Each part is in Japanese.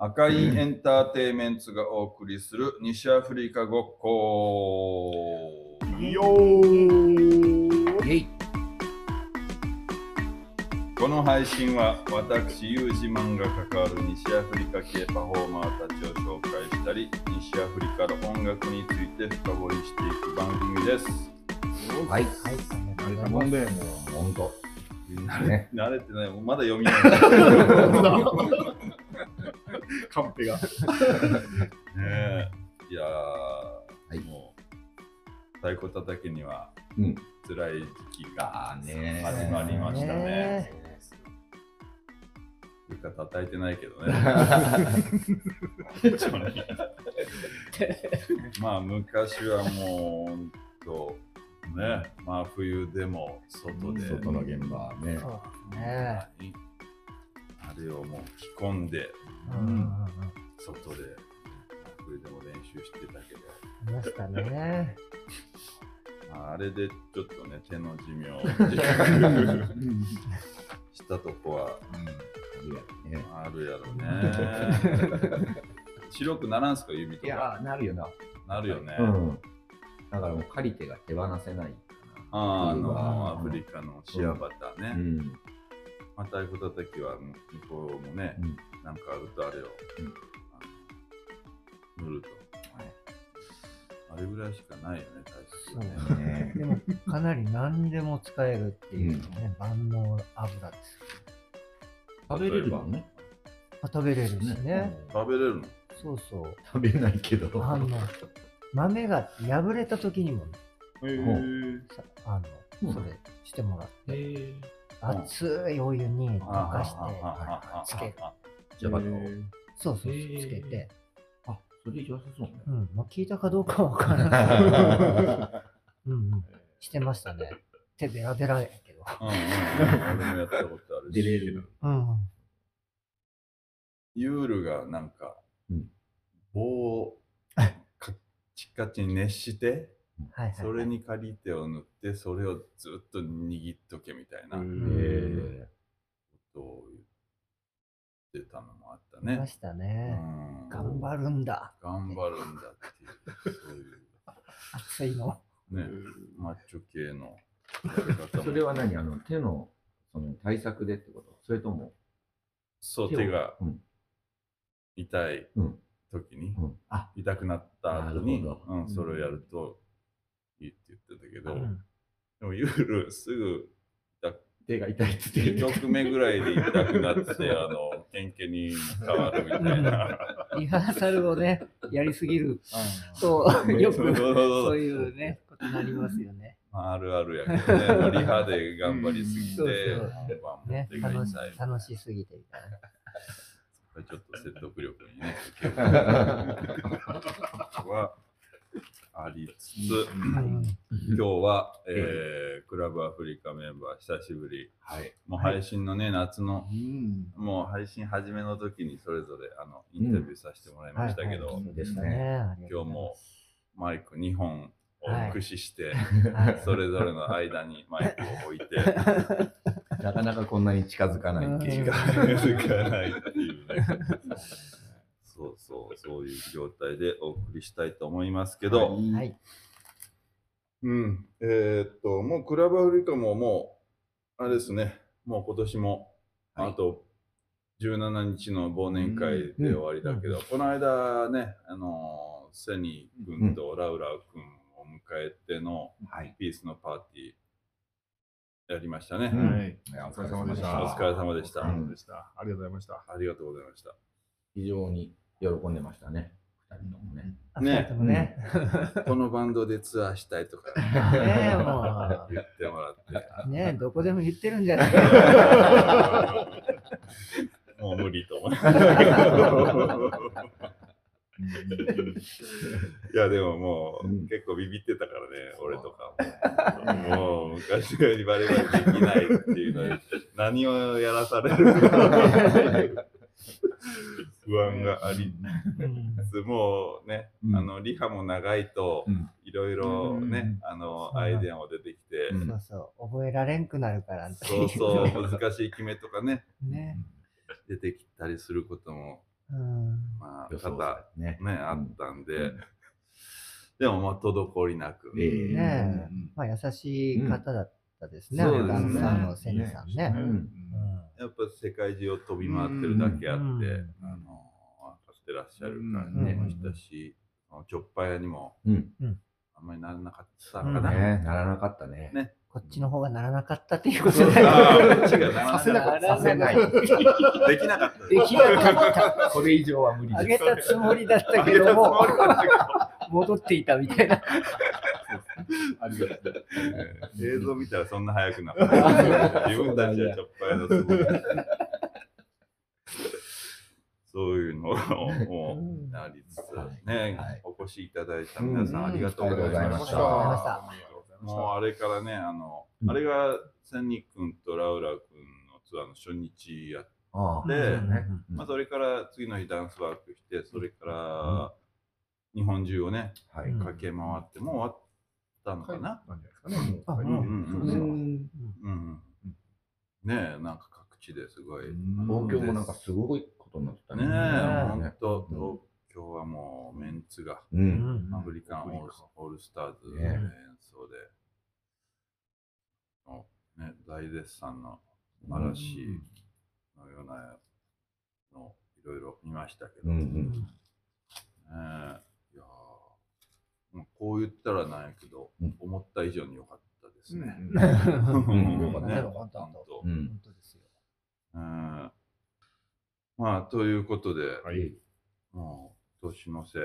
赤いエンターテイメンツがお送りする西アフリカごっこ。よーイェイこの配信は私、ユージマンが関わる西アフリカ系パフォーマーたちを紹介したり、西アフリカの音楽について深掘りしていく番組です。はい。慣ありがとうれたもんで、もう。ほんと。ね、慣れてない、もうまだ読みない。カンペが。ねえいやー、いもう太鼓叩きにはうん。辛い時期が始まりましたね。ねというか叩いてないけどね。まあ昔はもう本当ね、まあ冬でも外で、外の現場ね。そうですね。あれをもう着込んでうんうんうん。外で冬でも練習してたけど。ありましたね。まああれでちょっとね、手の寿命をしたとこはねあるやろね。白くならんすか、指とか？いやー、なるよな。なるよね。うん。だからもう借り手が手放せないかあーあうんの、アフリカのシアバターね。な。うん。まあ、太鼓叩きは向こうもね、うんなんかあるとあれを、うん塗ると。はいあれぐらいしかないよね、太そう鼓ね。ねでも、かなり何でも使えるっていうね、万能油です。食べれるわね。あ食べれるしね。食べれるの？そうそう。食べれないけど。あの、豆が破れた時にも、へーさあの、それしてもらって、熱いお湯に溶かして、あつける。じゃあ、そうそうつけて。あ、それ良さそうね。うん、まあ、聞いたかどうかわからない。うんうん。してましたね。手ベラベラやけど。うん俺もやったことあるし。出れる。うん。ユールがなんか、うん棒をカッチカチに熱して、はい。それに借り手を塗って、それをずっと握っとけみたいなこへとを言ってたのもあったねま。したうね。ん頑張るんだ。頑張るんだっていう、そういう 熱いの。ね、マッチョ系のやり方もーそれは何？あの、手のその対策でってこと？それとも、そう、手がうん痛いうん時に、うん。あ、痛くなった後にうん、それをやるといいって言ってたけど、うん。でもユールすぐ手が痛いって言って2曲目ぐらいで痛くなって、あの、ケンケに変わるみたいな。リハーサルをね、やりすぎる。と、うんよくそういうね、ことになりますよね。まあ、あるあるやけどね、リハで頑張りすぎて、ね楽し。楽しすぎてみたいな。ちょっと説得力にね、はありつつ、うん今日は、えークラブアフリカメンバー久しぶり、はい。もう配信のね、夏の、うん。もう配信始めの時にそれぞれあのインタビューさせてもらいましたけど、今日もマイク2本を駆使して、それぞれの間にマイクを置いて、なかなかこんなに近づかないっていう。気が抜かないっていうね。そうそう、そういう状態でお送りしたいと思いますけど、はい。うん、えーっと、もうクラブアフリカももう、あれですね、もう今年も、はいあと17日の忘年会で終わりだけど、この間ね、あのーセニー君とラウラウ君を迎えてのはい。ピースのパーティーやりましたね。うんはい。お疲れ様でした。お疲れ様でしたお疲れ様でした。ありがとうございました。ありがとうございました。非常に喜んでましたね。二人ともね。あね。ね。このバンドでツアーしたいとか。ねえ、も 言ってもらって、う。ねえ、どこでも言ってるんじゃない？もう無理と思いいやでももう、うん。結構ビビってたからね、俺とかも。もう昔のようにバレバレできないっていうのに、何をやらされるか 不安があり。うん。つつ、もうね、うん。あのリハも長いとうん、いろいろね、うあのアイデアも出てきて、うんそう。そう、覚えられんくなるからそうそう、難しい決めとかね、ね。出てきたりすることもうん。予想方ね。ね、あったんで、うん。でもまあ滞りなく、ええ。ねまあ、優しい方だったですね、うんダンサーのそうですねセニさんね。うん。うん。やっぱ世界中を飛び回ってるだけあって、うん。あのしてらっしゃるうん感じもしたし、あのチョッパー屋にもうん。あんまりならなかったうん。かな。ね、ならなかったね。ね。こっちの方がならなかったっていうことで。させなかった。させない。できなかった。できなかった。これ以上は無理あげたつもりだったけども、戻っていたみたいな。ありがとう。映像見たらそんな早くなかった。自分たちはチョッパー屋のすごい。そういうのもありつつね、はいお越しいただいた皆さんありがとうございましありがとうございましたもうあれからね、あの、うんあれが千日君とラウラ君のツアーの初日やっああ。でうんね。まあ、それから次の日ダンスワークして、それから日本中をね、駆け回って、もう終わったのかな？ね。あもううんそうですようんうん。ねえ、なんか各地ですごい。うん。東京もなんかすごいことになってたね。え、ね。ほんと、東京はもうメンツが、アフリカンオールオールスターズのね演奏で、のね、大絶賛の嵐のようなのいろいろ見ましたけど、うんうねん。えいやーもうこう言ったらなんやけど、うん思った以上に良かったですね。うんよかったねよかったほんとうん。本当ですよ。うんまあ、ということで、はい。もう年の瀬、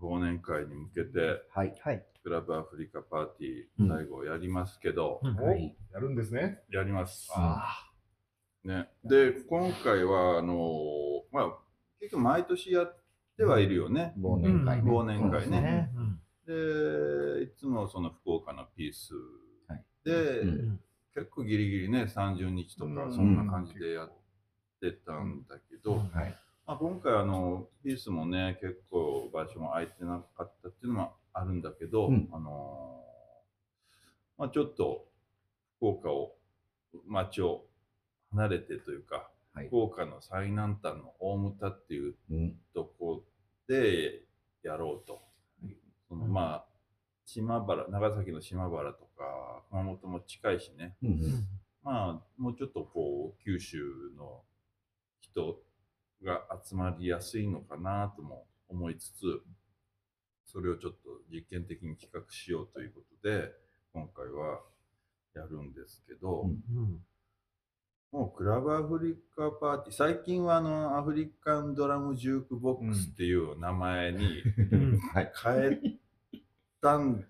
忘年会に向けて、はい。はい。クラブアフリカパーティうんー、最後やりますけど、うんおはいやるんですね。やります。あね、で、今回は、あのまあ、結局毎年やってはいるよね。忘年会ね。忘年会ね。で、いつもその福岡のピース。はい。で、結構ギリギリね、30日とか、そんな感じでやってたんだけど。まあ、今回あの、ピースもね、結構場所も空いてなかったっていうのもあるんだけど、うん。あのまあ、ちょっと福岡を、町を離れてというか、はい福岡の最南端の大牟田っていううん。とこでやろうと。そのうんまあ、島原、長崎の島原とか、熊本も近いしね、うんうん。まあ、もうちょっとこう、九州の人が集まりやすいのかなとも思いつつ、それをちょっと実験的に企画しようということで、今回はやるんですけど、うんうんもうクラブアフリカパーティー、最近はあの、アフリカンドラムジュークボックスっていう名前に。変えたん、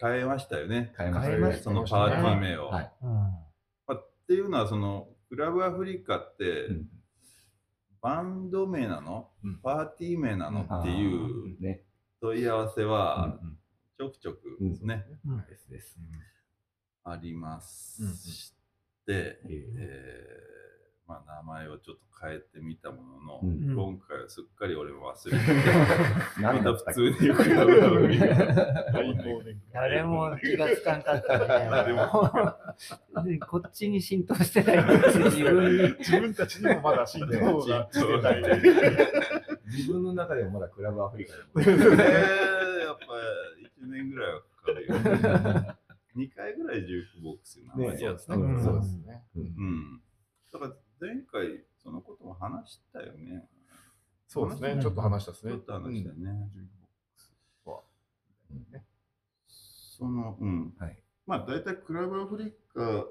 変えましたよね。変えました変えましたね。そのパーティー名を。はい。うん。まあっていうのは、その、クラブアフリカって、うん。バンド名なの？うん。パーティー名なのっていうね。問い合わせはうんちょくちょくうんね、うん。ですです。ありますええーまあ、名前をちょっと変えてみたものの、うん。今回はすっかり俺も忘れてて、何また普通にクラブアフリカ大忘年会誰も気がつかんかったね。誰でこっちに浸透してない 自分に。自分たちにもまだ浸透がしてない。自分の中でもまだクラブアフリカでも。えー、やっぱ1年ぐらいはかかるよ、ね。2回ぐらいジュークボックスの名前やったねそうですね。うん。だから前回そのことも話したよね。そうですね。ちょっと話したですね。ちょっと話したよね。その、うん。はい。まあ大体クラブアフリカ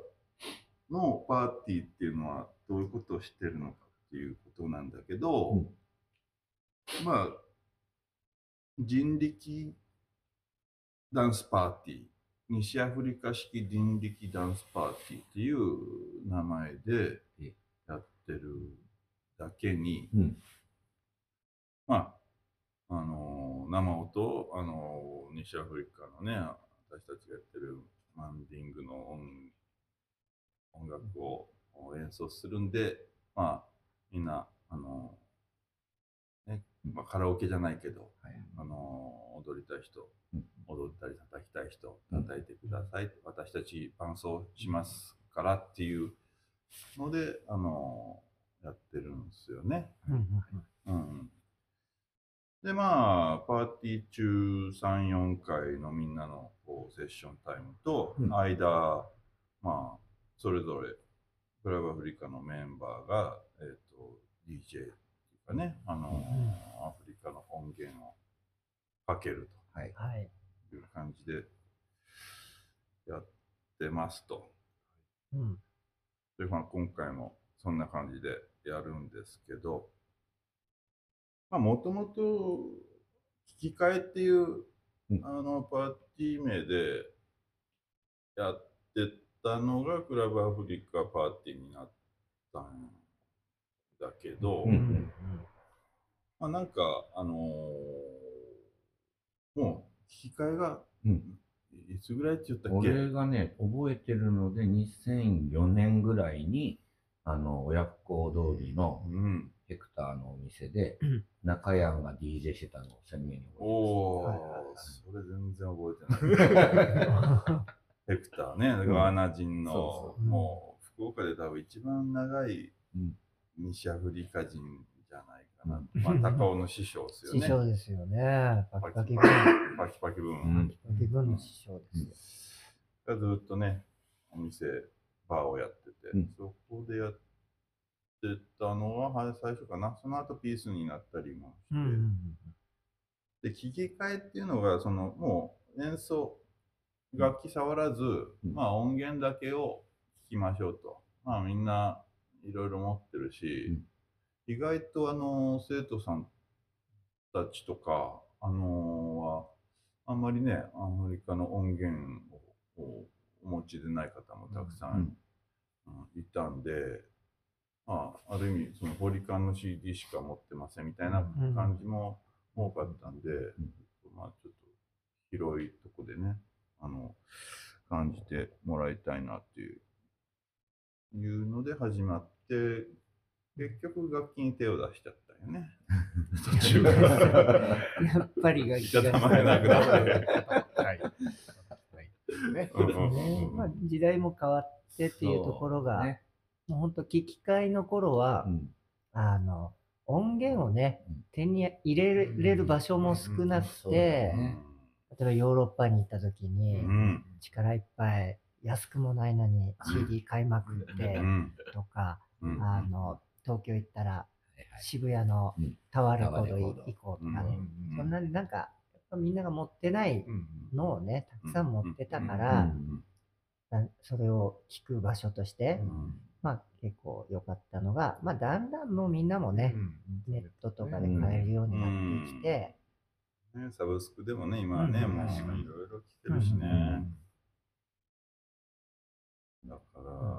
のパーティーっていうのはどういうことをしてるのかっていうことなんだけど、うんまあ人力ダンスパーティー西アフリカ式人力ダンスパーティーっていう名前でえやってるだけに、うん。まあ、あの生音、あの西アフリカのね、私たちがやってるマンディングの音音楽を演奏するんで、まあ、みんな、あのね、まあ、カラオケじゃないけど、はい。あの踊りたい人うん、踊ったり叩きたい人、うん叩いてください。私たち伴奏しますからっていうので、あのやってるんですよね。うんうん。で、まあ、パーティー中3、4回のみんなのこうセッションタイムと、うん間、まあ、それぞれ、クラブアフリカのメンバーが、えっ、と、DJ かね、あの、アフリカの音源をかける。という感じでやってますと。うん。で、まあ、今回もそんな感じでやるんですけど、まあ、もともと、引き換えっていう、うんあの、パーティー名でやってたのが、クラブアフリカパーティーになったんだけど、うんうんまあ、なんか、あのーもう、引き換えが、うん。いつぐらいって言ったっけ？俺がね、覚えてるので、2004年ぐらいに、あの、親不孝通りのうん。ヘクターのお店でうん、中山が DJ してたのを鮮明に覚えてます。おー、はいはいはい。それ全然覚えてない。ヘクターね、んガーナ人の、そもう福岡で多分一番長いうん西アフリカ人じゃないかな。まあ、高尾の師匠ですよ師ね。匠ですよね。パキパキパ分。パキパキ分。うんパキ分の師匠ですよ。がずっとね、お店、バーをやってて、うんそこでやってたのははい最初かな。その後ピースになったりもして、で、聞き替えっていうのが、その、もう演奏、楽器触らず、うんまあ音源だけを聞きましょうと。まあみんないろいろ持ってるし、意外とあの、生徒さんたちとか、あのは、あんまりね、アフリカの音源ををお持ちでない方もたくさん、うん。うんいたんで、まあ、ある意味、そのホリカンの CD しか持ってませんみたいなうん。感じも多かったんで、まあ、ちょっと広いとこでね、あの、感じてもらいたいなっていう、いうので始まって、結局楽器に手を出しちゃったよね。途中から。やっぱりがいたたまれなくなって。はい。時代も変わってっていうところが、ねもう本当聞き替えの頃は、うんあの音源をねうん手に入れれる場所も少なくそうて、だね例えばヨーロッパに行った時に、うん。力いっぱい安くもないのに CD 買いまくってうん。とか、うん。あの東京行ったら渋谷のうん。タワーレコードタワーレコード。行こうとかね、うん。そんなになんかみんなが持ってないのをねたくさん持ってたから、それを聞く場所として、うん。まあ結構良かったのが、まあだんだんもうみんなもね、ネットとかで買えるようになってきて、ね、サブスクでもね、今はね、うん。もういろいろ来てるしね。うん。だから、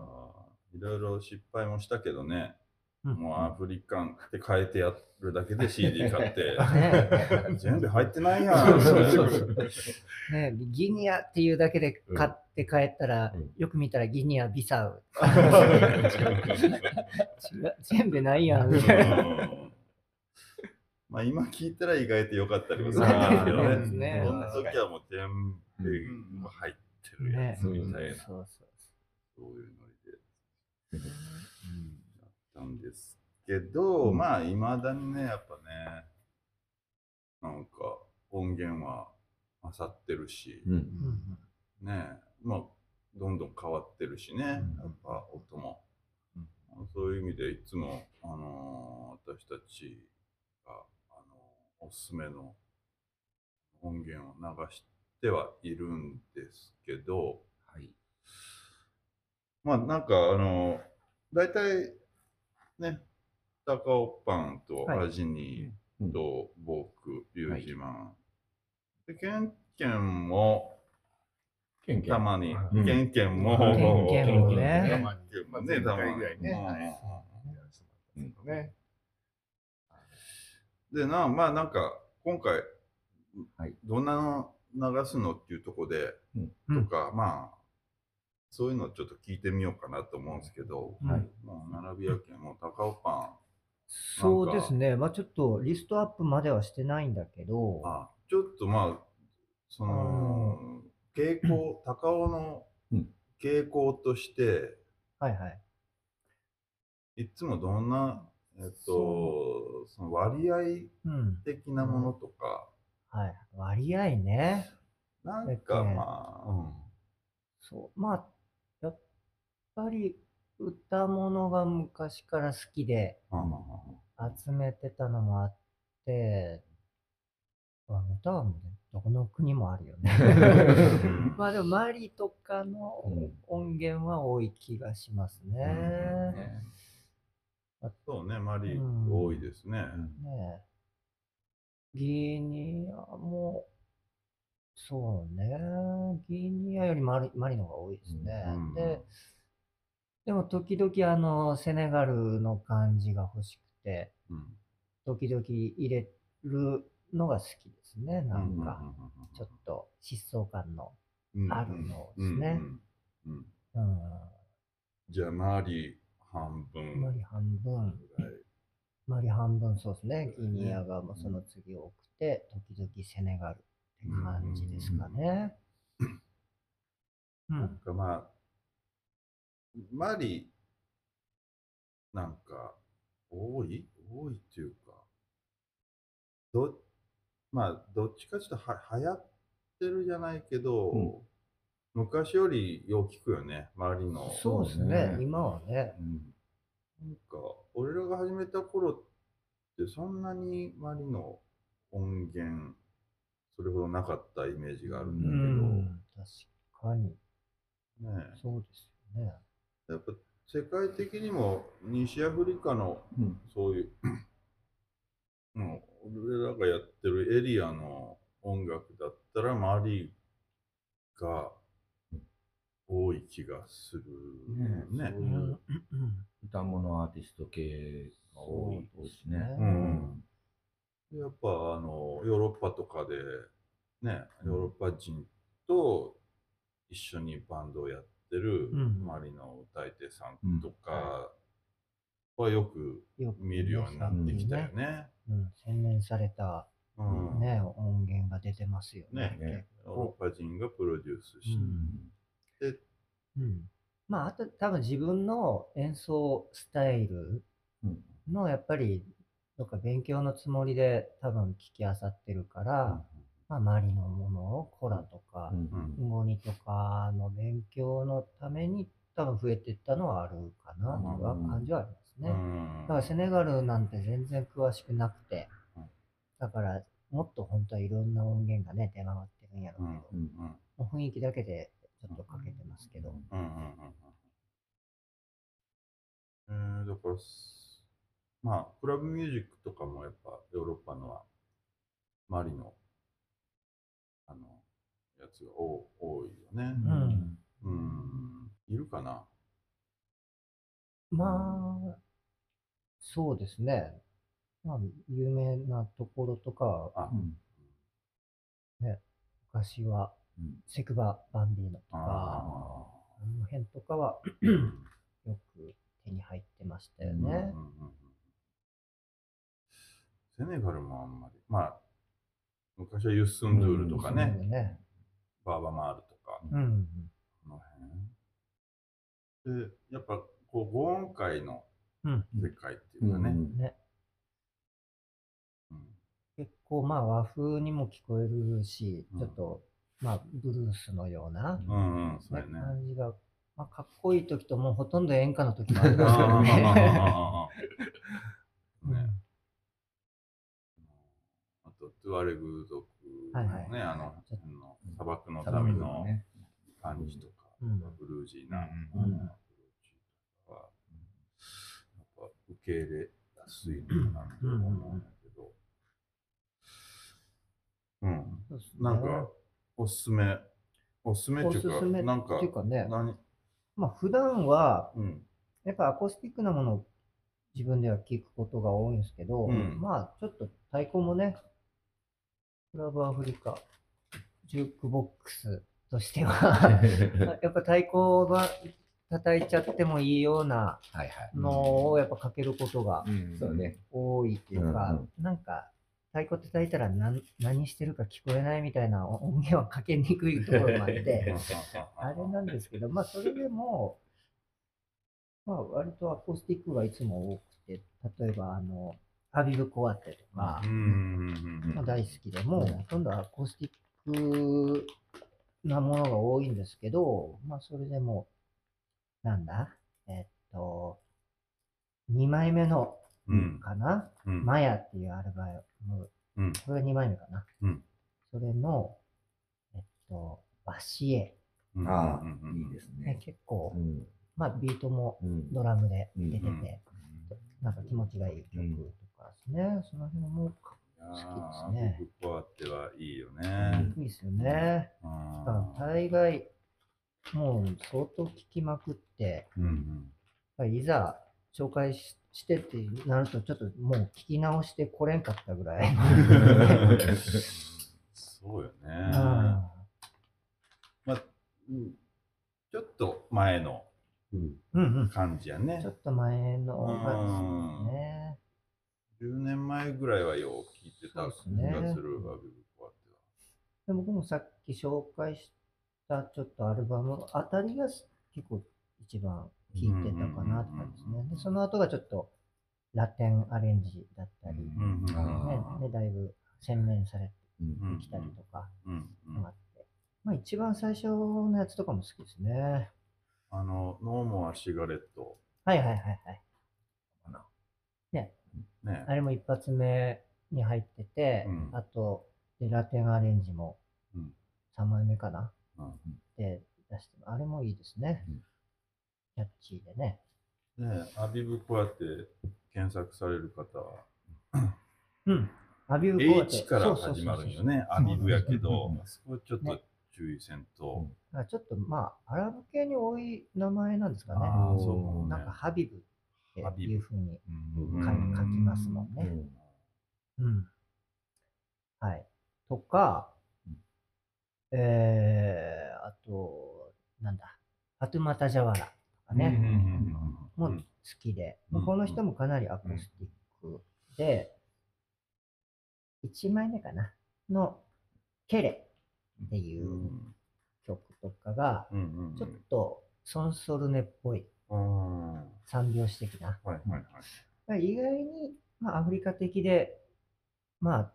いろいろ失敗もしたけどね、うん。もうアフリカンって変えてやるだけで CD 買って、ね全部入ってないやん。ね、ギニアっていうだけで買って帰ったら、うん。よく見たらギニア、ビサウ。全部ないやん、まあ今聞いたら意外と良かったりもするんですけどね。その時はもう全部入ってるやつみたいな、そういうノやったんですけど、うん。まあ、いまだにね、やっぱね、なんか音源は勝ってるし、うん。うん。ね、まあ、どんどん変わってるしね、やっぱ音も。そういう意味で、いつも、あのー私たちが、あのーおすすめの音源を流してはいるんですけど、はい。まあなんかあの、大体ね、高尾パンとはい。アジニと僕、ユージマン。で、ケンケンもケンケン。たまにう、ん。ケンケンも、ケンケンもね。たまにケンまあもね、たまに。前回ぐらいね。うん。はい。ね。でな、まあなんか、今回、はい。どんなの流すのっていうところで、うん。とか、まあ、そういうのちょっと聞いてみようかなと思うんですけど、うんはいもう並びやけん、もう高尾パそうですね。まあちょっとリストアップまではしてないんだけど、ン、あちょっとまあ、その、傾向、高尾のうん傾向として、はいはい。いつもどんなえっと、その割合うん。的なものとか、はい。割合ね。なんえっとかねまあ、うん。そう。まあ、ぱり歌物が昔から好きで集めてたのもあって、まあ歌はねどこの国もあるよね。まあでもマリとかの音源は多い気がしますね。ねそうね、マリうん多いですね。ねえ。ギニアも、そうね。ギニアよりマリマリの方が多いですね。うんで、でも時々あの、セネガルの感じが欲しくて、うん時々入れるのが好きですね。なんか、ちょっと疾走感の。うんあるのですね。じゃあ、マリ半分マリ半分。マリ半分そうですね。ギニアがもうその次多くて、時々セネガルって感じですかね。うなんん。かまあ、マリ、なんか、多い？多いっていうか、ど、まあ、どっちかちょっとは流行ってるじゃないけど、うん昔よりよう聞くよね、周りの。そうですねね。今はね。なんか、俺らが始めた頃って、そんなに周りの音源、それほどなかったイメージがあるんうだけど、ん。確かに。ねえそうですよね。やっぱ世界的にも西アフリカのうん。そういう、もう俺らがやってるエリアの音楽だったらマリが多い気がするね。そういう歌物アーティスト系が多いですね。そうですねうん。でやっぱあのヨーロッパとかでね、ヨーロッパ人と一緒にバンドをやってるうん。マリの歌い手さんとかはよく見るようになってきたよね。うん。洗練されたうん。ね、音源が出てますよね。ね結ヨーロッパ人がプロデュースしうん。て、うん。まあ、あと多分自分の演奏スタイルうん。のやっぱり、どっか勉強のつもりで多分聞きあさってるから、まあ、マリのものをコラとかう、んゴニとかの勉強のために多分増えていったのはあるかなといううん。感じはありますね。うんだからセネガルなんて全然詳しくなくてうん、だからもっと本当はいろんな音源がね、出回ってるんやろうけど、うんもう雰囲気だけでちょっとかけてますけど。うんうんうんうん。えーだからす、まあ、クラブミュージックとかもやっぱヨーロッパのは、マリの、あの、やつが多多いよね。うんうん。いるかな？まあ、そうですね。まあ、有名なところとかは、あ、昔はうんセクバ・バンビーノとか、ああの辺とかはーよく手に入ってましたよね。うんうんセネガルもあんまり、まあ、昔はユッスンドゥールとかそうね、ね。バーバマールとか、うん。この辺。で、やっぱ、こう、ご音階のうん。世界っていうかね、ね。うん結構まあ和風にも聞こえるし、うんちょっとまあブルースのような、うんうん、そうね。感じが、まあ、かっこいい時ともうほとんど演歌の時もありますあよね。ねトゥアレグ族のね、あの砂漠のうん。民のね。感じとか、うん。ブルージーな、うんうんアプローチとかは、やっぱ受け入れやすいのかなと思うんだけど、うん、なんか、おすすめ、おすすめっおていうか、なんかっていう、かね、何、まあ普段はうん、やっぱアコースティックなものを自分では聞くことが多いんですけど、うん。まあちょっと太鼓もね、クラブアフリカ、ジュークボックスとしては、やっぱ太鼓が叩いちゃってもいいようなはいはい。のをやっぱかけることが。多いっていうか、うんなんか太鼓叩いたら何何してるか聞こえないみたいな音源はかけにくいところもあって、あれなんですけど、まあそれでも、まあ割とアコースティックがいつも多くって、例えばあの、アビブコアテとかうん。うんうんも大好きで、もうほとんどアコースティックなものが多いんですけど、まあそれでも、なんだ？えっと、2枚目のうん。かな、うん。マヤっていうアルバム、うん。これが2枚目かな？うん。それの、えっと、バシエ、うん。ああいいですね。ね。結構、うん。まあビートもうんドラムで出てて、うん。なんか気持ちがいい曲とかですね。その辺もあ好きあですねビブコアってはいいよね。いいですよね。あだから大概、もう相当聴きまくって、ーうんうんいざ紹介ししてってなると、ちょっともう聞き直してこれんかったぐらい。そうよね。うんまあ、うんちょっと前のうんうんうん。感じやねちょ。っと前のがですね。10年前ぐらいはよう聞いてた気そうですねがする、アビブコアってで僕もさっき紹介したちょっとアルバムあたりが結構一番聴いてたかなって感じですね。で、その後がちょっとラテンアレンジだったり、ね、は。うんうんあでだいぶ洗練されてうんきたりとかあって、まあ一番最初のやつとかも好きですね。あの、ノーモアシガレット。はいはいはいはい。ね。あれも一発目に入ってて、うんあとでラテンアレンジもうん3枚目かな、うんで出してあれもいいですね。うんキャッチーでね。ねアビブコアって検索される方は、うん。アビューコアって H から始まるんよね。アビブやけどうん、そこちょっと注意せんと。ちょっとまあ、アラブ系に多い名前なんですかね。ああ、そうねなんかハビブっていうふうにうん。書きますもんね。うん。はい。とか、えー、あと、なんだ、ファトゥマタジャワラとかね、も好きで、うんこの人もかなりアコースティックで、1枚目かな。のケレっていう曲とかが、ちょっとソンソルネっぽい三拍子的な。いはいはい。だから意外に、まあ、アフリカ的で、まあ、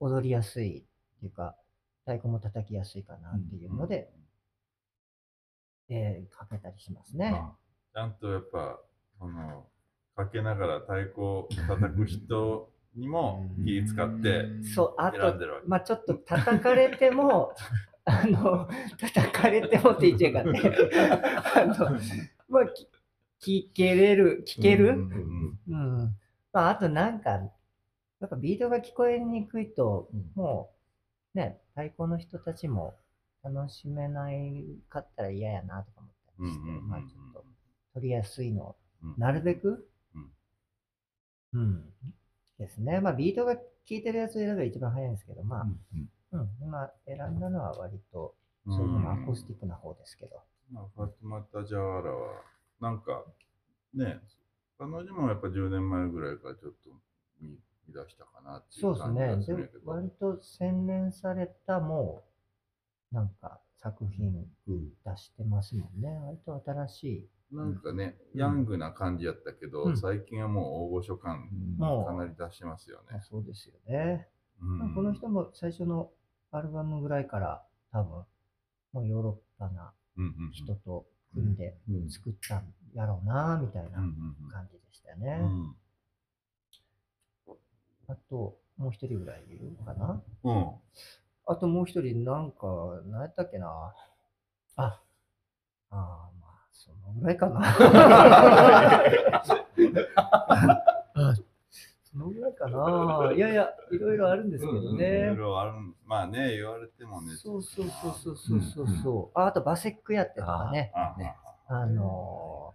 踊りやすいっていうか、太鼓も叩きやすいかなっていうので、えーかけたりしますね。ちゃんとやっぱ、その、かけながら太鼓を叩く人にも気使ってそう、あと選ん、でるわけ。まあちょっと叩かれても、あの、叩かれてもって言っちゃうからね。あの、まあ、き聞けれる、聞ける、うんうん。まあ、あとなんか、やっぱビートが聞こえにくいと、もう、ね、太鼓の人たちも楽しめないかったら嫌やなとか思ったりして、まあちょっと取りやすいのなるべく、うん。うん、ですね。まあビートが効いてるやつを選べば一番早いんですけど、まあ、うん、今選んだのは割と、そういうのもアコースティックな方ですけど。まあ、ファトゥマタジャワラは、なんか、ね、彼女もやっぱ10年前ぐらいからちょっと見見出したかなっていそうですね。う感じがすでもるんやけど。割と洗練されたもう、なんか作品出してますもんね。割と新しい。なんかね、ヤングな感じやったけど、うん最近はもう大御所感かなり出してますよね。そうですよね。うんこの人も最初のアルバムぐらいから多分、もうヨーロッパなうんうんうん人と組んで作ったんやろうな、みたいな感じでしたようね。んあと、もう一人ぐらいいるかなうん。あともう一人、なんか、何やったっけなあ、ああ、まあ、そのぐらいかな。あそのぐらいかな。いやいや、いろいろあるんですけどいろいね。ろあるんまあね、言われてもね。そうそうそうそうそうそうそう。ああと、バセックやってとかね。あねあの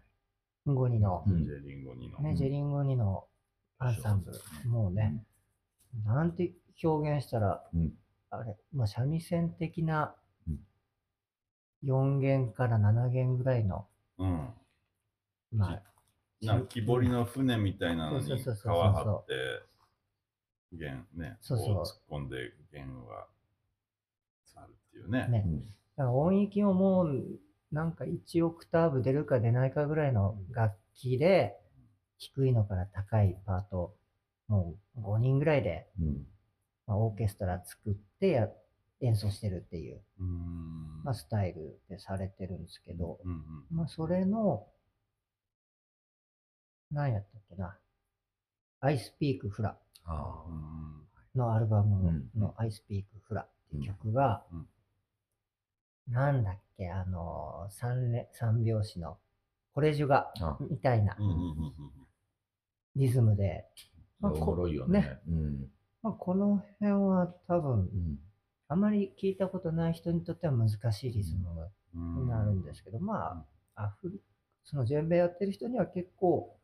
ー、ゴニの、うんジェリンゴニの。ね、ジェリンゴニのアンサンブル。もうね、なんて表現したら、うんあれ、まあ、三味線的なうん4弦から7弦ぐらいの、うん。まあ、なんか木彫りの船みたいなのに皮そうそうそうそう。張って、弦ね、そうそう。こ突っ込んで弦が去るっていうね。ね、だから音域ももう、なんか1オクターブ出るか出ないかぐらいの楽器で、低いのから高いパート、もう5人ぐらいで、うん。まあ、オーケストラ作ってや演奏してるっていう、うん。まあ、スタイルでされてるんですけど、うんうん。まあ、それの、何やったっけな、アイスピー。クフラのアルバムうん。のアイスピークフラっていう曲が、うん。なんだっけ、あの、三れ三拍子の、これ樹があ。あみたいなリズムで、まあおもろいよこね。うん。まあ、この辺は多分う、ん。あまり聞いたことない人にとっては難しいリズムうんになるんですけど、まあ、アフリそのジェンベやってる人には結構、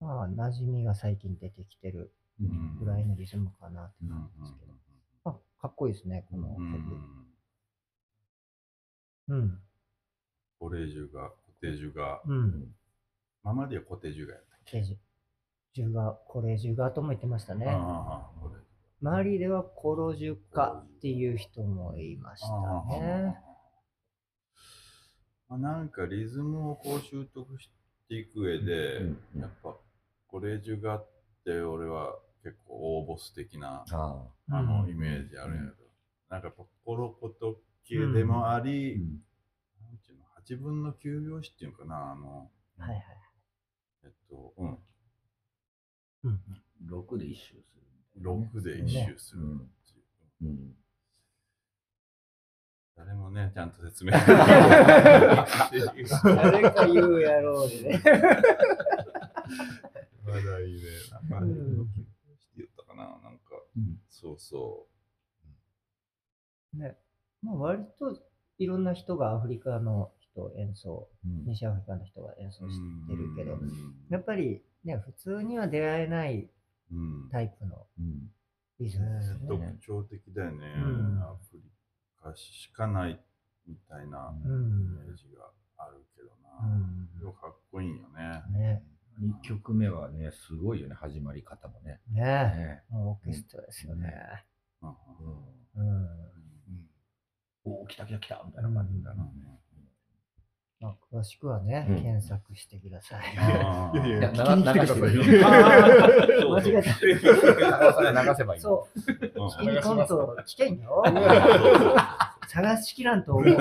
まあ、馴染みが最近出てきてるうんぐらいのリズムかなって感じですけど、まあ、かっこいいですね、この曲。うんうん。コレージュが、コテージュが、うん。ままではコテージュがやったっけ？ジ。ジュガ、コレジュガとも言ってましたね。周りではコロジュカっていう人もいましたュね。まあ、なんかリズムをこう習得していく上で、やっぱコレージュがあって俺は結構大ボス的なああうんのイメージあるんやけど、なんかやっぱコロコト系でもあり、うん。なんていうの8分の9拍子っていうのかなあのはいはい。えっとうんうん6で一周するね。6で一周するっていう、うん。誰もねちゃんと説明 誰か言うやろうでね。まだいいねなんか、うん。8分の9拍子って言ったかな。なんかうん。そうそね。まあ割といろんな人がアフリカの人演奏、うん。西アフリカの人が演奏うしてるけどう、ん。やっぱりね、普通には出会えないうん。タイプのうん。リズムですねよね。特徴的だよね、うん。アフリカしかないみたいなうイんメージがあるけどうな、ん。でもかっこいいよね、ね。2曲目はね、すごいよね、始まり方もね。ねねもうオーケストラですよね。うんうん。うん。おお、来た来た来たみたいな感じだな。まあ、詳しくはね、うん検索してください。いやいや、いや聞きに来てください間違えた。流せばいい。そう、うん聞きにコント危険よ。探しきらんと思う。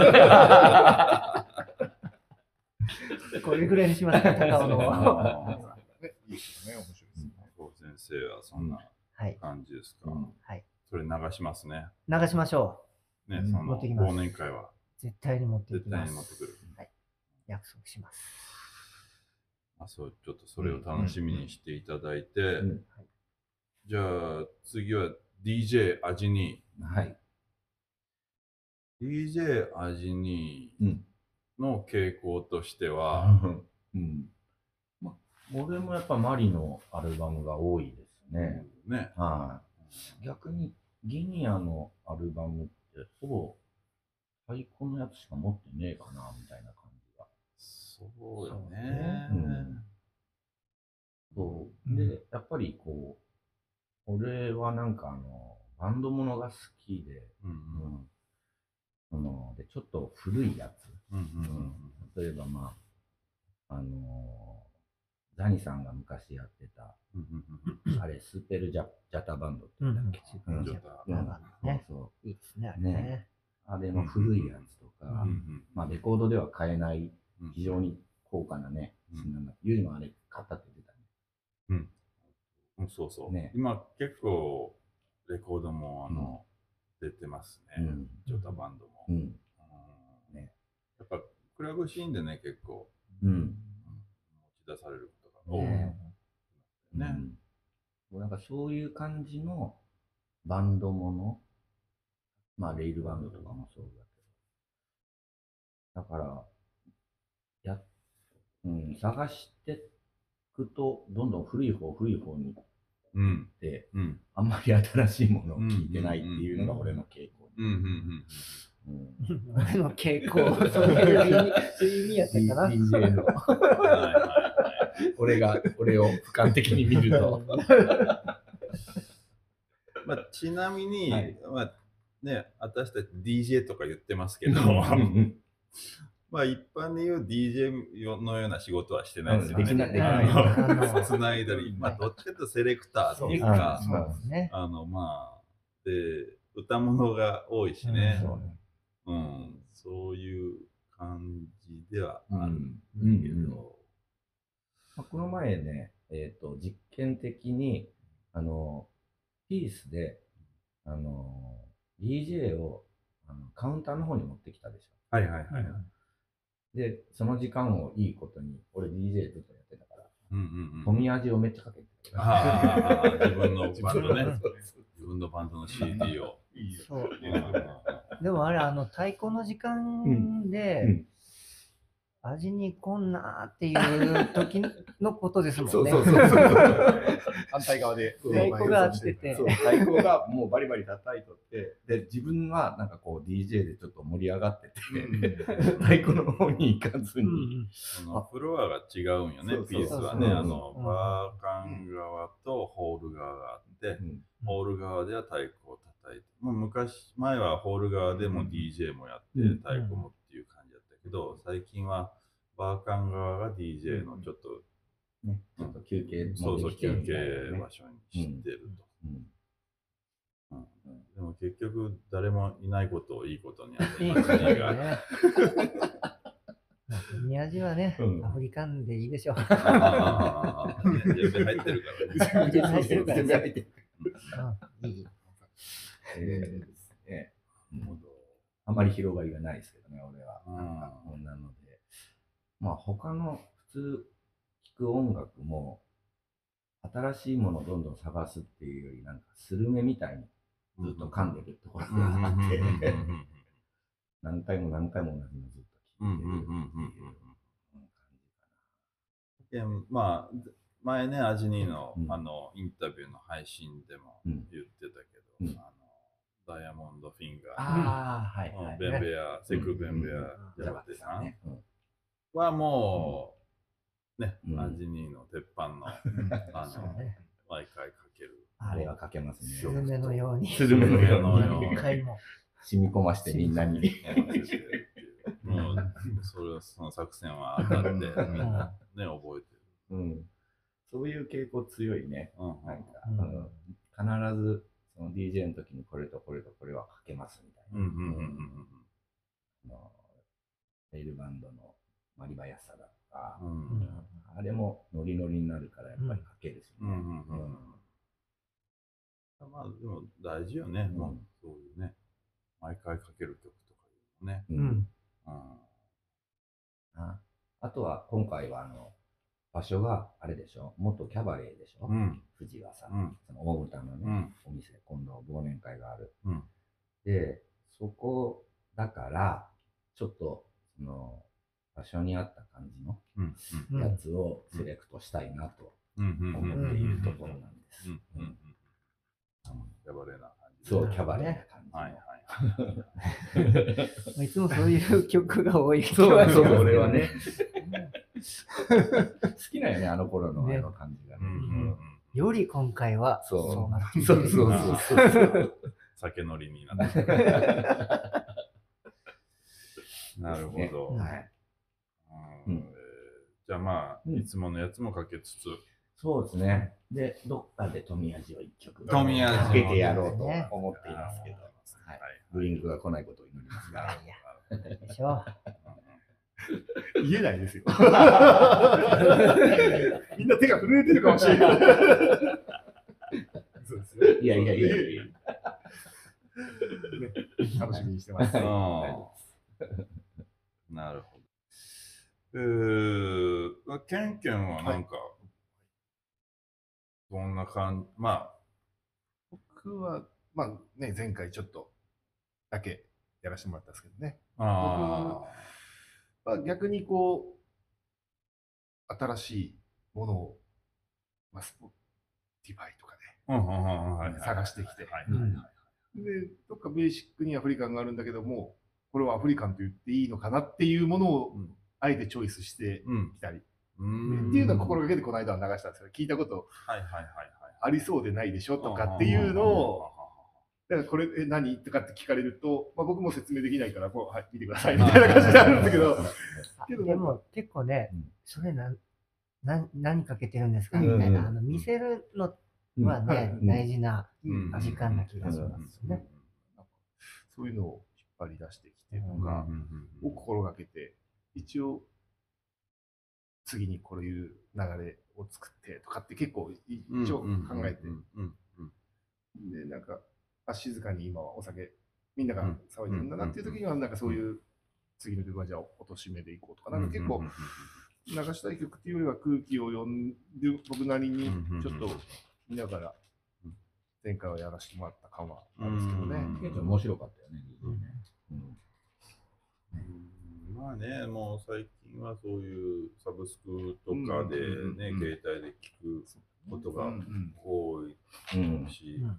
これぐらいにします か、高尾の。いいですよね、面白いですね。先生はそんない感じですか、うんはい。それ流しますね。流しましょね、うんその忘年会はう。絶対に持ってい絶きます。対に持ってくる。はい。約束します。あそうちょっとそれを楽しみにしていただいて、うんじゃあ次は DJ アジニはい。ー。DJ アジニうん。ーの傾向としては、うん。ま、俺もやっぱマリのアルバムが多いですね。ね、はい。逆にギニアのアルバムってほぼ最高のやつしか持ってねえかなみたいな感じが。そうよね。うんそうで、やっぱりこう、俺はなんかあの、バンドものが好きで、うんうん。そので、ちょっと古いやつ。うんうん例えばまあ、あのーザニさんが昔やってた、あれ、スーペルジャジャタバンドってうん言うんだっけ、うんうん。ジャタうん。ねそいいですね、あれね。ね。うあれの古いやつとか、うんうんまあ、レコードでは買えないうん。非常に高価なね、うん。ユージもあれ買ったって言ってたね。うん。そうそう、ね。今結構レコードもあの、出てますね、うん。ジョタバンドも、やっぱクラブシーンでね結構うん。持ち出されることが多い、ねね。うん。なんかそういう感じのバンドもの、まあレイルバンドとかもそうだけど、だから、や、うん、探してくと、どんどん古い方、古い方に行っうん。て、うん。あんまり新しいものを聞いてないっていうのが俺の傾向。うん俺の傾向、そういう意味そういう意味やったかな。DJ の、はいはいはい。俺が、俺を俯瞰的に見ると。まあ、ちなみに、はい。まあね、私たち DJ とか言ってますけど、うんままあ一般で言う DJ のような仕事はしてないですよね。うんできないできない。あのあのつない。だり、まあどっちかというとセレクターっていうあか、そうですね。あのまあ、で、歌物が多いしね、うんそういう感じではあるうんけうんど、まあこの前ね、えっ、と、実験的に、あの、ピースで、あの、DJ をあのカウンターの方に持ってきたでしょ。はいはいはいはい。で、その時間をいいことに、俺 DJ ずっとやってたから、うんうんうん。富味をめっちゃかけてた自分のバンドね。自分の バンドの CD を。いいよ。そう。うん。でもあれ、あの、太鼓の時間で、うん。味にこんなっていう時のことですもんね。そうそうそう。そう。反対側で。太鼓が当てて。そう、太鼓がもうバリバリ叩いとって、で、自分はなんかこう DJ でちょっと盛り上がってて、太鼓の方に行かずうんうに、ん。そのフロアが違うんよねピースはね。あの、うん。バーカン側とホール側があって、うん。ホール側では太鼓を叩い。て、まあ、昔、前はホール側でもうん。DJ もやって、うん。太鼓もっていう感じだったけど、最近はバーカン側が DJ のちょっと、ね、ちょっと休憩そうそう、休憩場所にしてると。でも結局、誰もいないことをいいことにやってい。いますことですが。ね。宮地はね、うん。アフリカンでいいでしょう。全部入ってるからね。全然入ってるから全然入ってるうん。いい。えーですね。あまり広がりがないですけどね、俺は。うん。なんかこんなので。まあ他の普通聴く音楽も、新しいものをどんどん探すっていうより、なんかスルメみたいにずっと噛んでるところうんうんうんがあってうんうん、何回も何回も同じのずっとうん聴いてるっていううんうんうんうん。感じかでまあ前ねアジニーの,、うん。あのインタビューの配信でもうん。言ってたけど、うん。あのダイヤモンドフィンガー、な。ああ、はいうんはい。ベンベア、セクベンベア、うんジャバテさんはもう、ね、うんアジニーの鉄板の、あの。毎回かける。あれはかけますね。スズメのように。スズメのように何回も。染み込ましてみんなに。もう、それはその作戦は当たって、みんなね、覚えてる。うん。そういう傾向強いね。なんか、必ずその DJ の時にこれとこれとこれはかけますみたいな。うんうんうんうんあのレールバンドのマリバヤサだとか、うん。うんあれもノリノリになるからやっぱりかけるし、ね。まあでも大事よね、うん。そういうね、毎回かける曲とかいうのね。うんうん。うん。ああとは今回はあの場所があれでしょ。元キャバレーでしょ、うん。富士はさ、うん。その大歌のね、うん。お店。今度忘年会がある。うん。でそこだからちょっとその場所に合った感じのやつをセレクトしたいなと思っているところなんです。うん。うん。うん。うん。やばれな感じそう、キャバレーな感じの。はいはいはい。いつもそういう曲が多い気そう俺はね。好きなんよね、あの頃のあねの感じがね。うんうんうんより今回はそうそうなってそうそうそうそう。酒乗りになって。なるほど。はい。じゃあまあ、うんいつものやつもかけつつ、そうですね。で、どっかで富谷を一曲かけてやろうと思っていますけど、ははいい、ブリンクが来ないことを祈りますが。いやでしょ言えないですよ。みんな手が震えてるかもしれない。そうですよ。いやいやいやいや。ね楽しみにしてます。うんなるほど。えー、ケンケンはなんか、どんな感じ、ま僕は、まあね、前回ちょっとだけやらせてもらったんですけどね。あ、あまあ、逆にこう、新しいものを、まあ、スポティファイとかあ、うんうんうんはいはい探してきて。はいはいはい。で、で、どっかベーシックにアフリカンがあるんだけども、これはアフリカンと言っていいのかなっていうものをうん。あえてチョイスしてうん。きたり、うん。っていうのを心がけてこの間は流したんですけど、聞いたことはいはいはいはい。ありそうでないでしょとかっていうのをだからこれえ何？とかって聞かれると、まあ、僕も説明できないからこう、はい、見てくださいみたいな感じになるんだけど、あけどでも結構ね、うん。それなな何かけてるんですかうんみたいな、うん。あの見せるのうん。はね、うん。大事なうん。時間な気がしうん。ますね。そういうのを引っ張り出してきてとかうんを心がけて、一応次にこういう流れを作ってとかって結構い一応考えて、で、なんか、あ、静かに今はお酒、みんなが騒いでるんだなっていう時には、なんかそういう、次の曲はじゃあ、落とし目でいこうとか、なんか結構、流したい曲っていうよりは空気を読んで、僕なりにちょっと見ながらうん、前回はやらせてもらった感はあるんですけどね。面白かったよね。うん。うん。まあね、もう最近はそういうサブスクとかでね、携帯で聞くことがう。ん。多いうんし、うん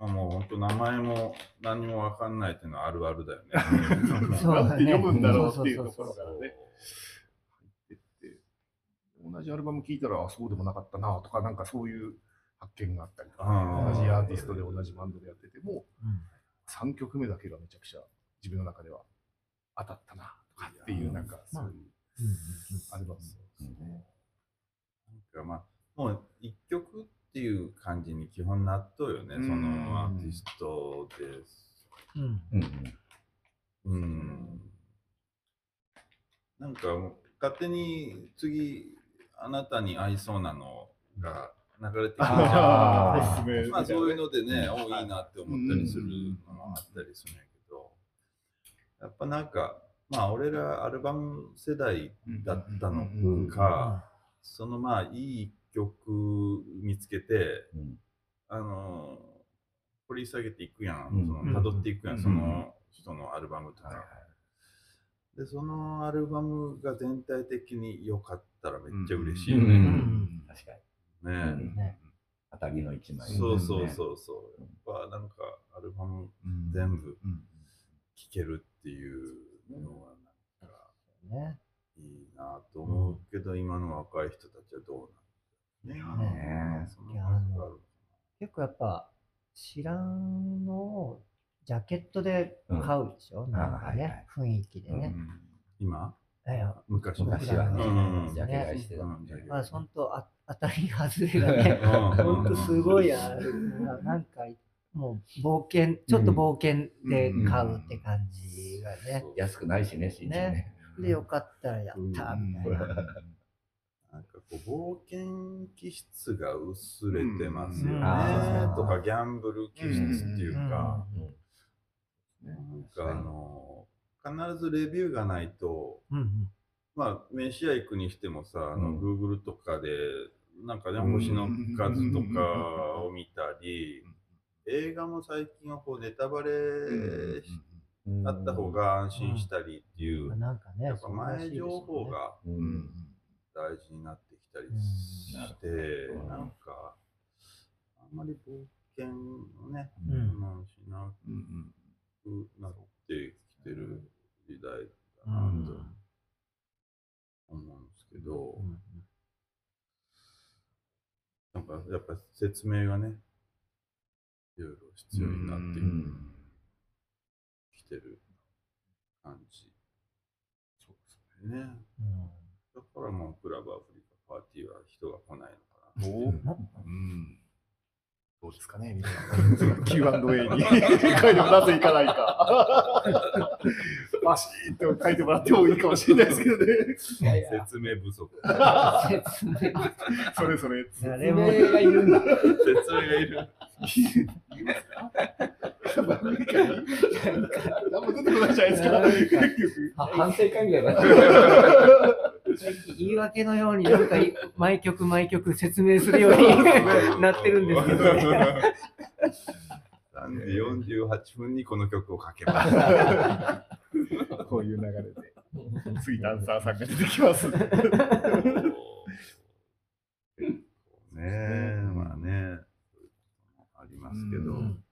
まあ、もう本当名前も何もわかんないっていうのはあるあるだよね。そうだね。読むんだろうっていうところからね、入ってって、同じアルバム聴いたら、あ、そうでもなかったなとか、なんかそういう発見があったりとか、同じアーティストで同じバンドでやってても、うん。3曲目だけがめちゃくちゃ自分の中では当たったなとかっていう、なんかそういうアルバムですね。なんかまあ、もう一曲っていう感じに基本納豆よね、うん。そのアーティストです。うん。うん。うん。なんかもう勝手に次、あなたに合いそうなのが流れてくるじゃん。まあそういうのでね、おいいなって思ったりするのもあったりするんやけど、やっぱなんか、まあ俺らアルバム世代だったのか、そのまあいい曲見つけて、うん。あの掘り下げていくやん、うん。その辿っていくやん、うん。その人のアルバムとか。で、そのアルバムが全体的に良かったらめっちゃ嬉しいようん。ね。うん。確かに。ねうん。ね当たりの一枚。そうそうそう。そう。やっぱなんかアルバム全部聴けるっていうのはなんかね。いいなと思うけど、今の若い人たちはどうなんだろうね。ね結構やっぱ知らんのをジャケットで買うでしょ、なんかね、雰囲気でね。今？いや昔昔はねうん、ジャケ買いしてた。うんまあ、本当あ当たり外れがね、本当すごいある。な なんか、もう冒険、ちょっと冒険で買うって感じがね。安くないしね、新ねね。で、よかったらやったみたいな。冒険気質が薄れてますよね、とかギャンブル気質っていうか、うん。なん。かあの必ずレビューがないとうん。うん。まあ飯屋行くにしてもさ、あのうん。Google とかでなん。かねうん。星の数とかを見たり、映画も最近はこうネタバレうん。あった方が安心したりっていう、なん。かね、やっぱ前情報が大事になってきたりうん。して、うんなんかあんまり冒険をね、うん。うんしなうんくなってきてる時代うだなとん思うんですけど、うんなんかやっぱ説明がね、いろいろ必要になってうんきてる感じ。そうですね。うん。だからもうクラブアフリカパーティーは人が来ないのかな。ね。おうん。どうですかね、みたいな。Q&A に書いてもなぜいかないか。バシーンと書いてもらってもいいかもしれないですけどね。いやいや、説明不足。説明それぞれ。誰も説明がいる。んだ。説明がいる。何も出てこないじゃないですか。結局。あ反省会みたいな。言い訳のようになんかい 毎曲毎曲説明するようになってるんですけどね。3時48分にこの曲をかけます。こういう流れで。次ダンサーさんが出てきます。ねえ、まあね、ありますけど、うん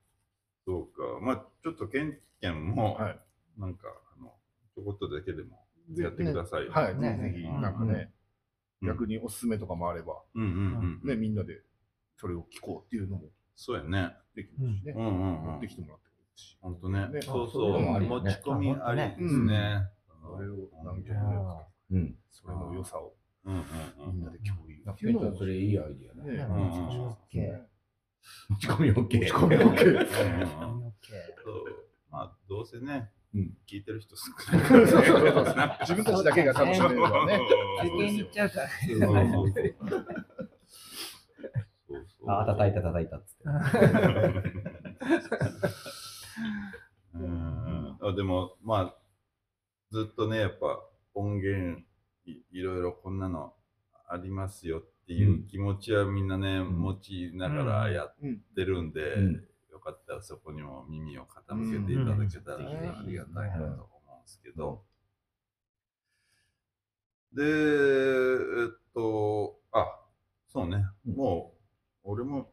そうか、まあちょっとケンケンも、はい。なんか、あの、ちょこっとだけでもやってくださいよ。はい。ぜねひぜひ、なんかね、うん逆におすすめとかもあれば、うんうんうん。ね、みんなでそれを聞こうっていうのもそうやね。できるしねう。んうんうん持って。きてもらってもいいし。ほんとね。ねそうそう持ち込みありですね。それを何件あもうん。それの良さをうんうんみんなで共有っていうのそれいいアイディアね。ねうん持ち込み OK 持ち込み OK。まあ、どうせねうん、聞いてる人少ない。そうそうそう自分たちだけが楽しめるからね。受験に行っちゃうから。あ、叩いた叩いたっつって。うんあでもまあずっとねやっぱ音源いいろいろこんなのありますよっていう気持ちはみんなね、ん持ちながらやってるんで、うんよかったらそこにも耳を傾けていただけたらうんありがたいなと思うんですけど、でえっとあそうね、うん。もう俺も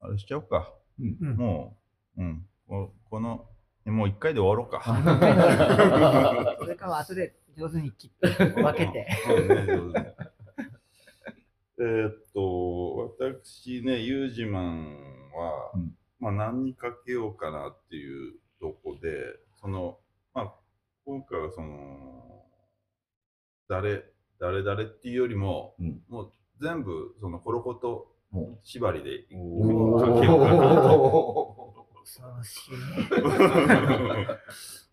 あれしちゃおうか。もう、うん、ここの、もう一回で終わろうか。それから後で上手に切って分けて。うんね上手に。えーっと、私ね、ユージマンは、うんまあ何にかけようかなっていうとこで、その、まあ、今回はその、誰、誰々っていうよりも、うんもう全部、その、コロコトも縛りでうかけようかなと。恐ろしい。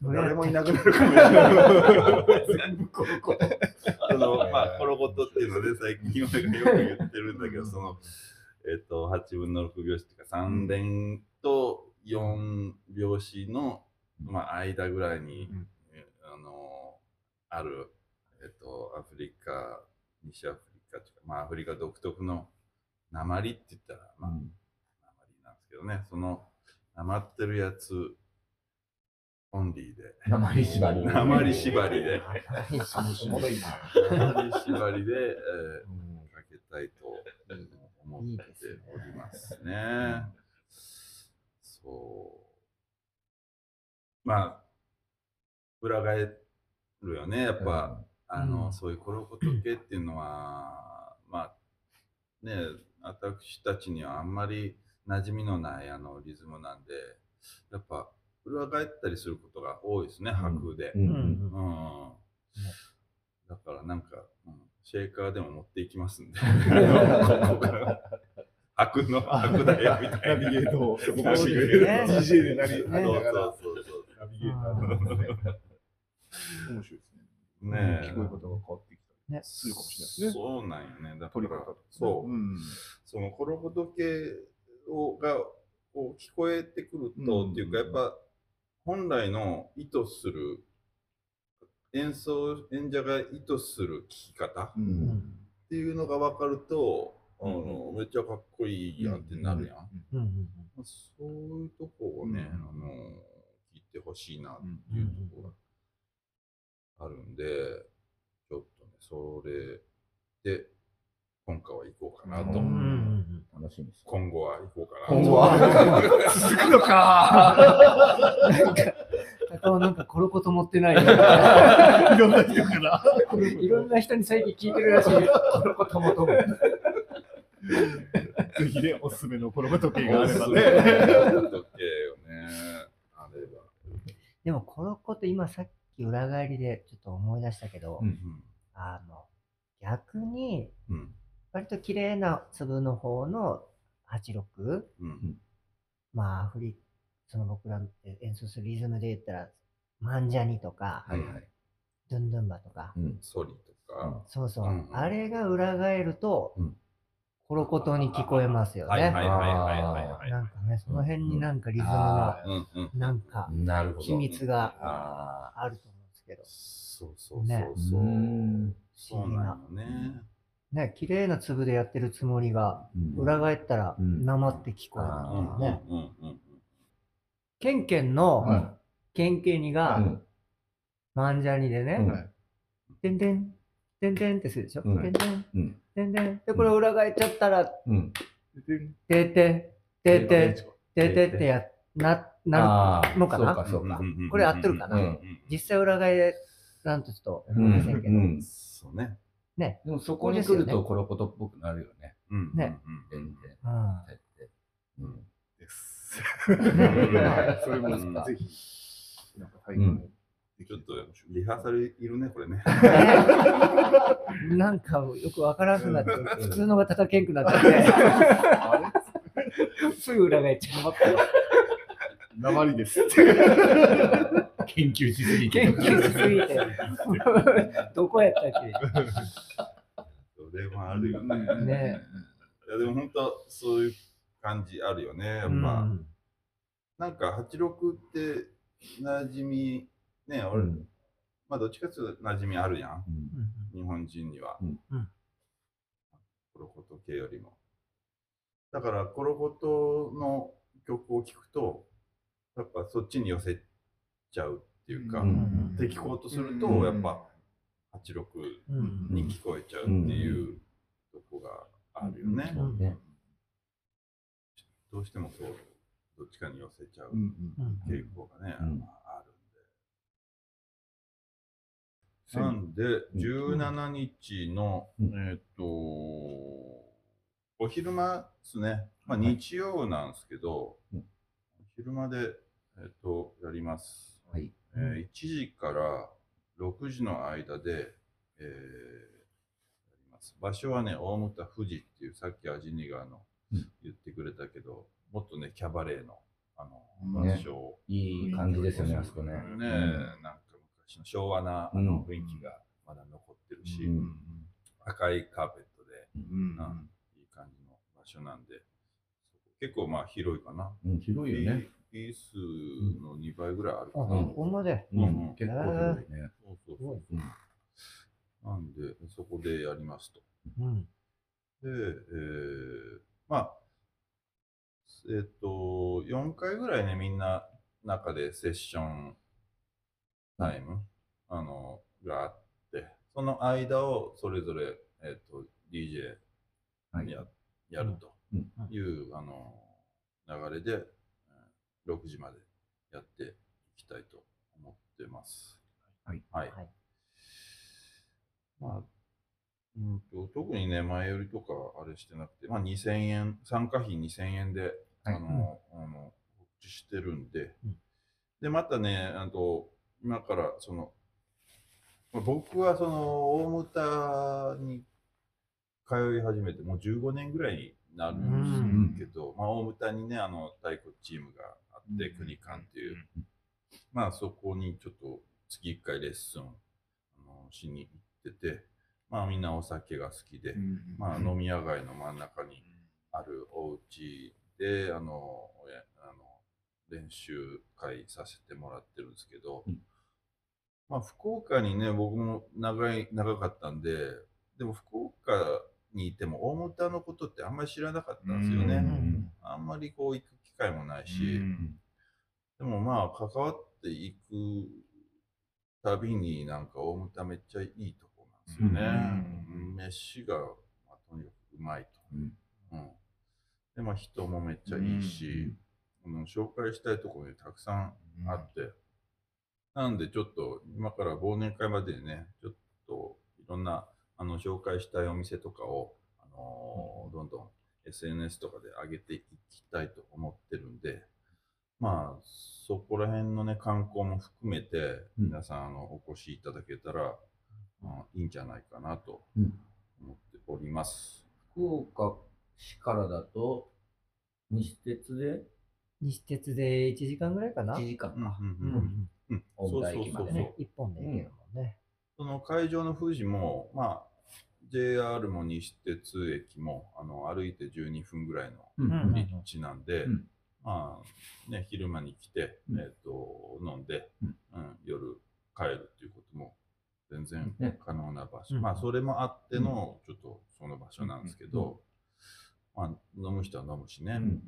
誰もいなくなるかもしれない。全部このこと。その、まあ、コロコトっていうので、最近俺がよく言ってるんだけど、その、えっ、と、8分の6拍子っていうか、3連と4拍子の、まあ、間ぐらいに、うん。えあの、ある、えっ、と、アフリカ、西アフリカっていうか、まあ、アフリカ独特の鉛って言ったら、まあ、鉛なんですけどね、その、鉛ってるやつ、オンリーで、鉛縛り。鉛縛りで。鉛縛り。で、えーかけたいと思っておりますね。そう。まあ、裏返るよね、やっぱ、あの、うん。そういうコロコト系っていうのは、まあ、ね、私たちにはあんまり馴染みのないあのリズムなんで、やっぱ裏返ったりすることが多いですね、拍で。うん。うん。うん。だからなんか、うんシェーカーでも持っていきますんで、ここから悪の悪だよみたナいな。ビゲートを DJ でナビゲーターなんですね。面白いですね。ねえ聞こえ方が変わってきたするかもしれないですね。そうなんよね。だから。そう、ん。そのコロコト系をがこう聞こえてくると、うんっていうかやっぱ本来の意図する演奏演者が意図する聴き方っていうのが分かると、あうのめっちゃかっこいいやんってなるやん。うんうんまあそういうとこをね、うんあの聞いてほしいなっうんていうところがあるんで、ちょっとね、それで今回は行こうかなと。楽しみです。今後は行こうかなと。今後は 続くのかなんか、高尾なんかコロコト持ってない。いろんな人から。いろんな人に最近聞いてるらしい。コロコトもとも。ぜひね、おすすめのコロコト系があればね。ね。時計よね。あれば。でもコロコト今さっき裏返りでちょっと思い出したけど、うんあの、逆にうん。割と綺麗な粒の方の86、うん。まあアフリその僕らの演奏するリズムで言ったら、マンジャニとか、はいはい。ドゥンドゥンバとか、うん。ソリとか。そうそう、うんあれが裏返ると、うんコロコトに聞こえますよね。はいはいはいはいはいはい。なんかね、その辺になんかリズムの、あうんうん。なんか。秘密がああると思うんですけど、そうそうそうそうう。ん不思議な。ね。ね、綺麗な粒でやってるつもりが、うん裏返ったら、うん生って聞こえるね。ケンケンの、はケンケニが、うん。マンジャニでね、てん。てん、てんてんってするでしょ、うん。てんてん、うん。てんてん。で、これ裏返っちゃったら、うん。てて、てて、ててってや、な、なあー。のかな？これ合ってるかな？うん。実際裏返らんとちょっとうん思いませんけど、うんそうね。ね。でもそこに来るとコロコトっぽくなるよね。うんね。全然。うんてってうん。です。ん。それもうん。ぜひ、なんか体験もできるちょっとリハーサルいるね、これね。なんかよくわからなくなって、普通のが叩けんくなっちゃって、すぐ裏返っちゃう。鉛です。研究しすぎて。研究しすぎて、どこやったっそれもあるよね。けねいやでも本当そういう感じあるよね。やっぱ、うんなんか86って馴染み、ね、俺、うん。まあどっちかっていうと馴染みあるやん。うん。日本人には。うん。うん。コロコト系よりも。だからコロコトの曲を聴くと、やっぱそっちに寄せちゃうっていうか、うんで聴こうとすると、うんやっぱ86うんに聞こえちゃうっていうとこがあるよね。どうしてもそう、どっちかに寄せちゃううんうんうん傾向がね、うん。まああるんで。なんで、17日の、うん。えーっと、お昼間ですね、まあ、はい。日曜なんですけど、うん。お昼間で、えーっと、やります。はい。えー1時から6時の間で、えーやります。場所はね、大牟田富士っていう、さっきアジニガーのうん言ってくれたけど、もっとね、キャバレーのあうんの場所を、いい感じですよね、あそこね。ねうんなんか昔の昭和なあうんの雰囲気がまだ残ってるし、うん赤いカーペットでうんうんいい感じの場所なんで、結構まあ広いかな。うん、広いよね。ピースの2倍ぐらいあるかあ、な。うんほんまで。うんうん結構広いね。そうそうそう。なんで、そこでやりますと。うん。で、えーまあ、えっ、と、4回ぐらいね、みんな中でセッションタイム、あの、があって、その間をそれぞれ、えっ、と、DJ はい。や,、やるとうんいう、あの、流れで、えー6時までやっていきたいと思ってます。はい。はい。はいまあ、うん。と、特にね、前売りとかあれしてなくて、まあ2000円、参加費2000円で、はい。あの、あの、告知してるんで、うん。で、またね、あと、今から、その、まあ僕はその、大牟田に通い始めて、もう15年ぐらいになるんですけど、まあ、大牟田にね、あの、太鼓チームがあって、うん。国館っていう、まあ、そこにちょっと月1回レッスンあのしに行ってて、まあ、みんなお酒が好きで、まあ、飲み屋街の真ん中にあるお家で、あの、やあの練習会させてもらってるんですけど、うん。まあ、福岡にね、僕も長い、長かったんで、でも福岡にいても大牟田のことってあんまり知らなかったんですよね。うんあんまりこう行く機会もないし、でもまあ関わっていくたびになんか大牟田めっちゃいいとですよね。うん。うん。飯が、まあ、とにかくうまいと。うん。うん、でまあ人もめっちゃいいし、うん。紹介したいところにたくさんあって、なんでちょっと今から忘年会までにね、ちょっといろんなあの紹介したいお店とかを、あのーどんどん SNS とかで上げていきたいと思ってるんで、まあそこら辺のね観光も含めてうん。皆さんあのお越しいただけたら、まあいいんじゃないかなとうん。思っております。福岡市からだと、西鉄で？西鉄で1時間ぐらいかな？1時間か。うんううん。ん。うん。大牟田駅までね。ね、一本で行けるもんね。その会場の富士も、まあ、JR も西鉄駅もあの歩いて12分ぐらいのうんうん立地なんで、うん。まあね、昼間に来て、うん。えー、と飲んで、うん。うん夜帰るっていうことも全然ね。可能な場所、うん。まあそれもあってのちょっとその場所なんですけど、まあ、飲む人は飲むしね、うん。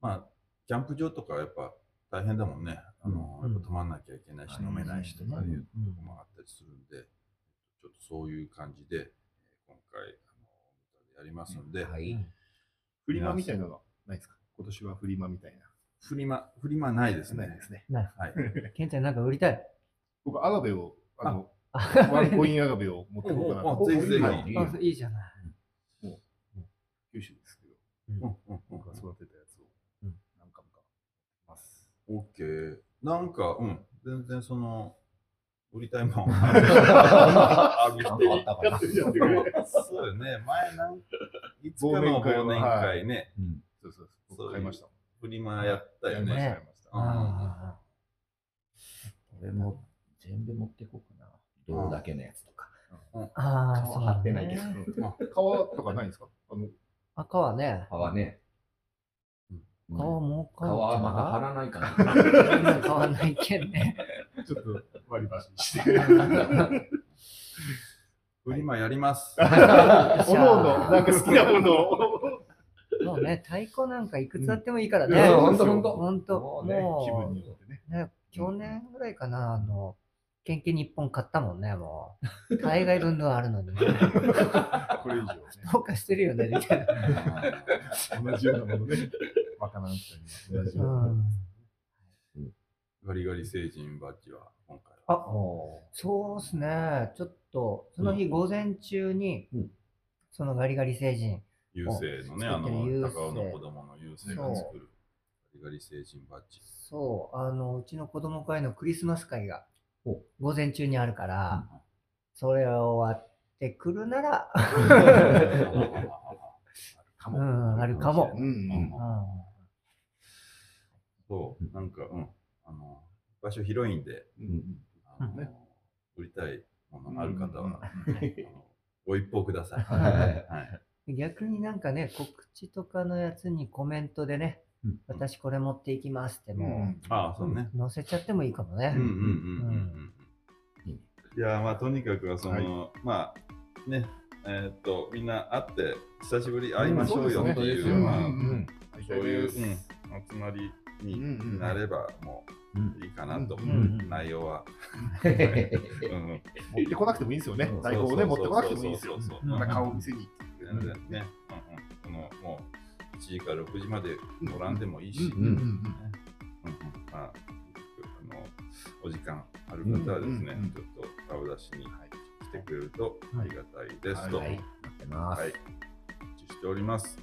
まあキャンプ場とかはやっぱ大変だもんね、あのうん。やっぱ泊まんなきゃいけないし、うん飲めないしとかいううん。とこもあったりするんで、ちょっとそういう感じで、えー今回、あの、やりますんで、はい。フリマみたいなのはないですか？今年はフリマみたいな。フリマ、フリマないですね。ないですね。なはい。ケンちゃんなんか売りたい。僕、アガベを、あの、あワンコインアガベを持ってこうかなと。ぜひぜひ。はい。いじゃない。九州ですけど。うん。僕が育てたやつをうん。何株かます。オッケー。なんか、うん、全然その、売りたいもん。あったかな。そうよね、前なんいつかの忘年会ね、うん。そうそうそう。買いました。フリマやったよね。やりました、全部持ってこうかな。銅だけのやつとか。ああ、皮そう貼ってないけど。ね皮とかないんですか？あの赤はね、皮ね。皮もう皮はまだ貼らないかな。買わないけんね。ちょっと割り箸して。フリマやります。おのおの、なんか好きなものを。もうね、太鼓なんかいくつあってもいいからね。うんほんとほんと。ほんと、もうねもう気分によってね。ね、去年ぐらいかな、あの、研究日本買ったもんね、もう。大概分々あるのにね。これ以上ね。どうかしてるよね、みたいな。同じようなものね。わからなくても同じようなもの。ガリガリ成人バッジは今回は。あ、おそうっすね。ちょっと、その日午前中に、うんそのガリガリ星人、優勢のね、おあの高尾の子供の優勢が作るガリガリ成人バッジ。そう、あの、うちの子供会のクリスマス会がお午前中にあるから、それ終わってくるなら、かも。うん、あるかも。うん。うん。そう、なんか、うん、あの、場所広いんで、うん。あのね売りたいものがある方は、ご一報ください。はい。はい。逆になんかね、告知とかのやつにコメントでね、うん私これ持っていきますってうんもああ、そうね。う、載せちゃってもいいかもね。うんうんうんうん。うん。いや、まあ、とにかくは、その、まあ、ね、えーっと、みんな会って、久しぶり会いましょうよっていう、うんまあ、そういう、うん、集まりになれば、もういいかなと、内容は。持ってこなくてもいいんですよね。うん。代行をね、持ってこなくてもいいんですよ。顔を見せに。全然ね、うんうん、このもう1時から6時まで乗らんでもいいし、お時間ある方はですね、ちょっと顔出しに来てくれるとありがたいですと、ははい。い、待ってます。お待ちしております。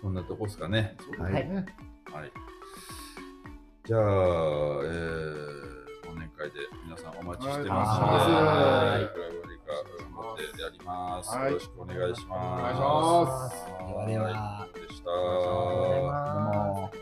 そんなとこですかね。そうですね。はい。じゃあ、えー、忘年会で皆さんお待ちしてますので、ます、はい。よろしくお願いします。お願いします。ではでは。でした。